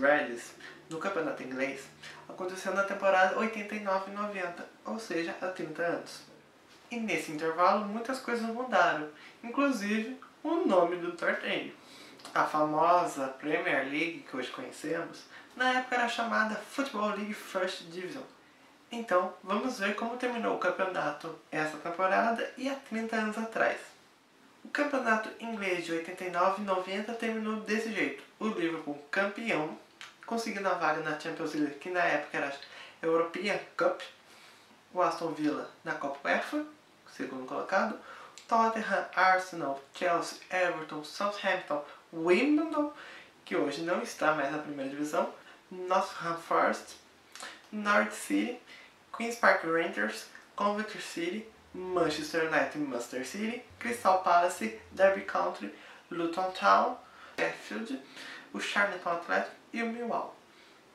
Reds no campeonato inglês aconteceu na temporada 89-90, ou seja, há 30 anos. E nesse intervalo muitas coisas mudaram, inclusive o nome do torneio. A famosa Premier League que hoje conhecemos, na época era chamada Football League First Division. Então, vamos ver como terminou o campeonato essa temporada e há 30 anos atrás. O campeonato inglês de 89 e 90 terminou desse jeito. O Liverpool campeão, conseguindo a vaga na Champions League, que na época era a European Cup. O Aston Villa na Copa UEFA, segundo colocado. Tottenham, Arsenal, Chelsea, Everton, Southampton, Wimbledon, que hoje não está mais na primeira divisão. Nottingham Forest, North City, Queen's Park Rangers, Coventry City, Manchester United Manchester City, Crystal Palace, Derby County, Luton Town, Sheffield, o Charlton Athletic e o Millwall.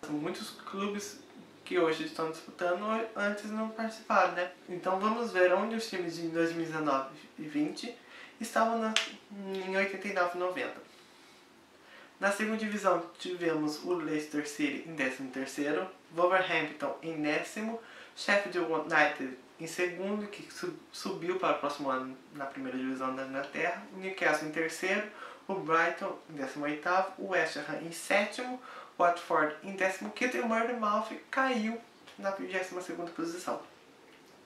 São muitos clubes que hoje estão disputando antes não participaram, né? Então vamos ver onde os times de 2019 e 20 estavam na, em 89 e 90. Na segunda divisão tivemos o Leicester City em 13º, Wolverhampton em décimo, Sheffield United em segundo, que subiu para o próximo ano na primeira divisão da Inglaterra, Newcastle em terceiro, o Brighton em 18º, o West Ham em sétimo, Watford em 15º e o Bournemouth caiu na 22ª posição.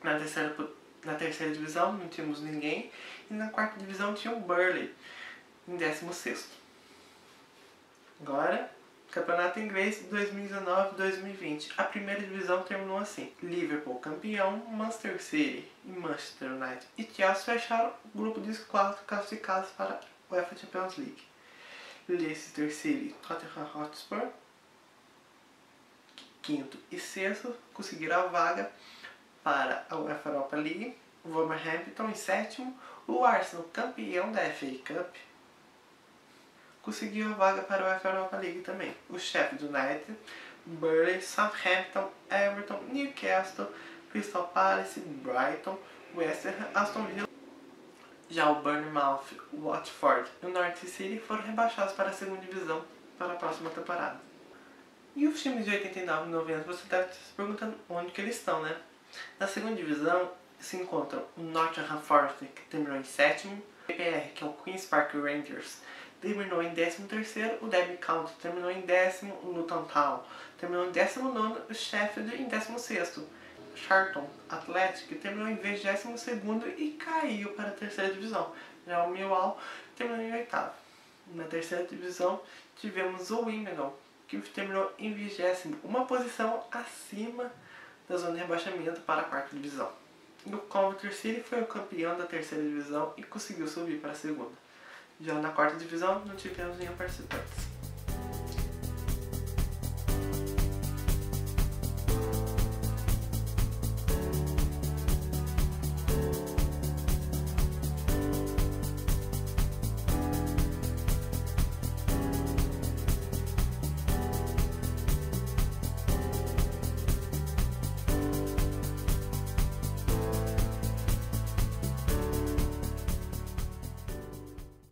Na terceira, na terceira divisão não tínhamos ninguém e na quarta divisão tinha o Burley em 16º. Agora, Campeonato Inglês 2019-2020. A primeira divisão terminou assim: Liverpool campeão, Manchester City e Manchester United e Chelsea fecharam o grupo de quatro classificados para UEFA Champions League. Leicester City, Tottenham Hotspur, quinto e sexto, conseguiram a vaga para a UEFA Europa League. O Wolverhampton em sétimo, o Arsenal campeão da FA Cup conseguiu a vaga para o UEFA Europa League também. O Sheffield United, Burley, Southampton, Everton, Newcastle, Crystal Palace, Brighton, West Ham, Aston Villa. Já o Bournemouth, Watford e o North City foram rebaixados para a segunda divisão para a próxima temporada. E os times de 89 e 90, você deve estar se perguntando onde que eles estão, né? Na segunda divisão se encontram o Nottingham Forest, que terminou em sétimo, o PPR, que é o Queen's Park Rangers, terminou em 13º, o Derby County terminou em décimo, o Luton Town terminou em 19 o Sheffield em 16º. Charlton Athletic terminou em 22º e caiu para a terceira divisão. Já o Millwall terminou em oitavo. Na terceira divisão tivemos o Wimbledon, que terminou em 20 uma posição acima da zona de rebaixamento para a quarta divisão. E o Coventry City foi o campeão da terceira divisão e conseguiu subir para a segunda. Já na quarta divisão não tivemos nenhum participante.